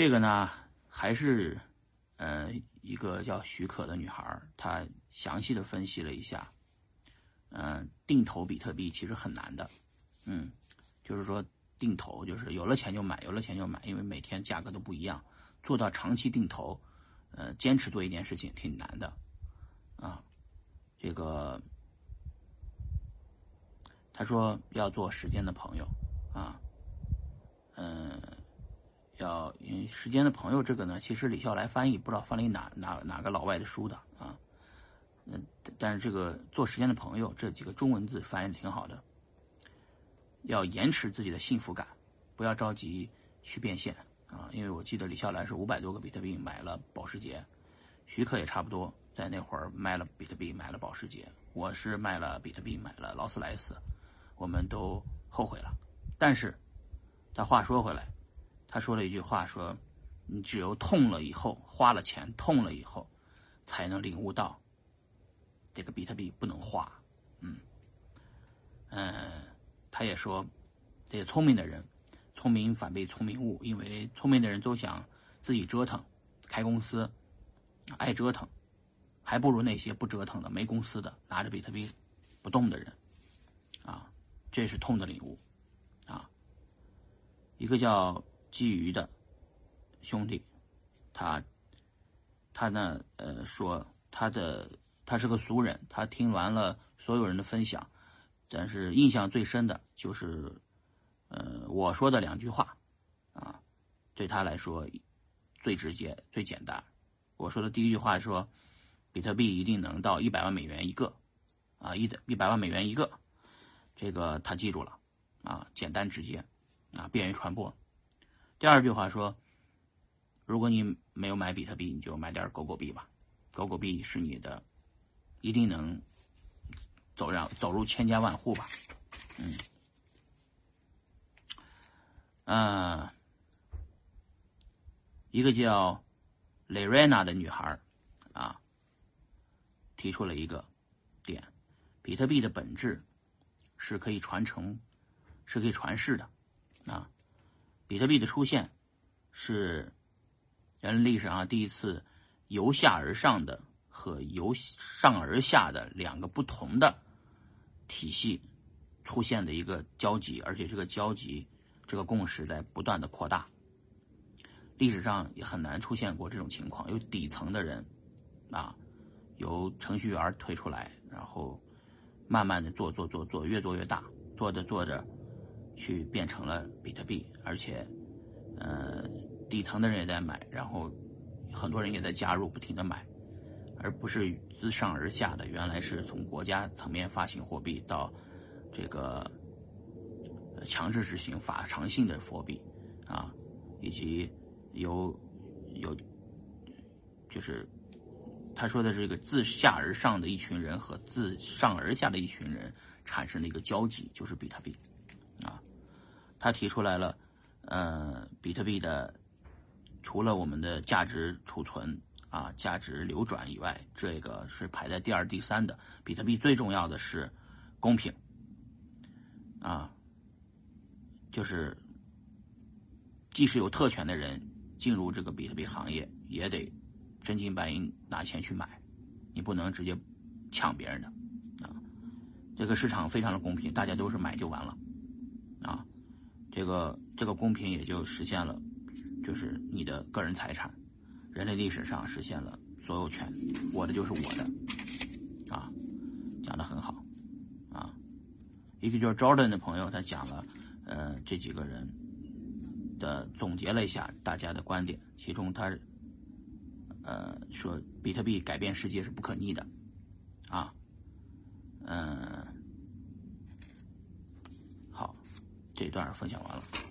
这个呢，还是呃一个叫许可的女孩，她详细的分析了一下，嗯，定投比特币其实很难的，嗯，就是说定投就是有了钱就买，有了钱就买，因为每天价格都不一样，做到长期定投，呃，坚持做一件事情挺难的，啊，这个他说要做时间的朋友，啊，嗯。要时间的朋友这个呢，其实李笑来翻译不知道翻译哪哪哪个老外的书的啊，嗯，但是这个做时间的朋友这几个中文字翻译的挺好的。要延迟自己的幸福感，不要着急去变现啊，因为我记得李笑来是五百多个比特币买了保时捷，徐克也差不多在那会儿卖了比特币买了保时捷，我是卖了比特币买了劳斯莱斯，我们都后悔了。但是，他话说回来。他说了一句话：“说，你只有痛了以后，花了钱痛了以后，才能领悟到，这个比特币不能花。”嗯，嗯，他也说，这些聪明的人，聪明反被聪明误，因为聪明的人都想自己折腾，开公司，爱折腾，还不如那些不折腾的、没公司的、拿着比特币不动的人，啊，这是痛的领悟，啊，一个叫。基于的兄弟，他他呢呃说他的他是个俗人，他听完了所有人的分享，但是印象最深的就是呃我说的两句话啊，对他来说最直接最简单。我说的第一句话说，比特币一定能到一百万美元一个啊一的一百万美元一个，这个他记住了啊，简单直接啊，便于传播。第二句话说：“如果你没有买比特币，你就买点狗狗币吧。狗狗币是你的，一定能走让走入千家万户吧。”嗯，啊，一个叫蕾瑞娜的女孩啊，提出了一个点：比特币的本质是可以传承，是可以传世的啊。比特币的出现是人类历史上第一次由下而上的和由上而下的两个不同的体系出现的一个交集，而且这个交集这个共识在不断的扩大。历史上也很难出现过这种情况，有底层的人啊，由程序员推出来，然后慢慢的做做做做，越做越大，做着做着。去变成了比特币，而且，呃，底层的人也在买，然后很多人也在加入，不停的买，而不是自上而下的。原来是从国家层面发行货币到这个强制执行法偿性的货币啊，以及由有就是他说的这个自下而上的一群人和自上而下的一群人产生的一个交集，就是比特币。他提出来了，呃，比特币的除了我们的价值储存啊、价值流转以外，这个是排在第二、第三的。比特币最重要的是公平啊，就是即使有特权的人进入这个比特币行业，也得真金白银拿钱去买，你不能直接抢别人的啊。这个市场非常的公平，大家都是买就完了。这个这个公平也就实现了，就是你的个人财产，人类历史上实现了所有权，我的就是我的，啊，讲的很好，啊，一个就是 Jordan 的朋友，他讲了，呃，这几个人的总结了一下大家的观点，其中他，呃，说比特币改变世界是不可逆的，啊，嗯。这一段分享完了。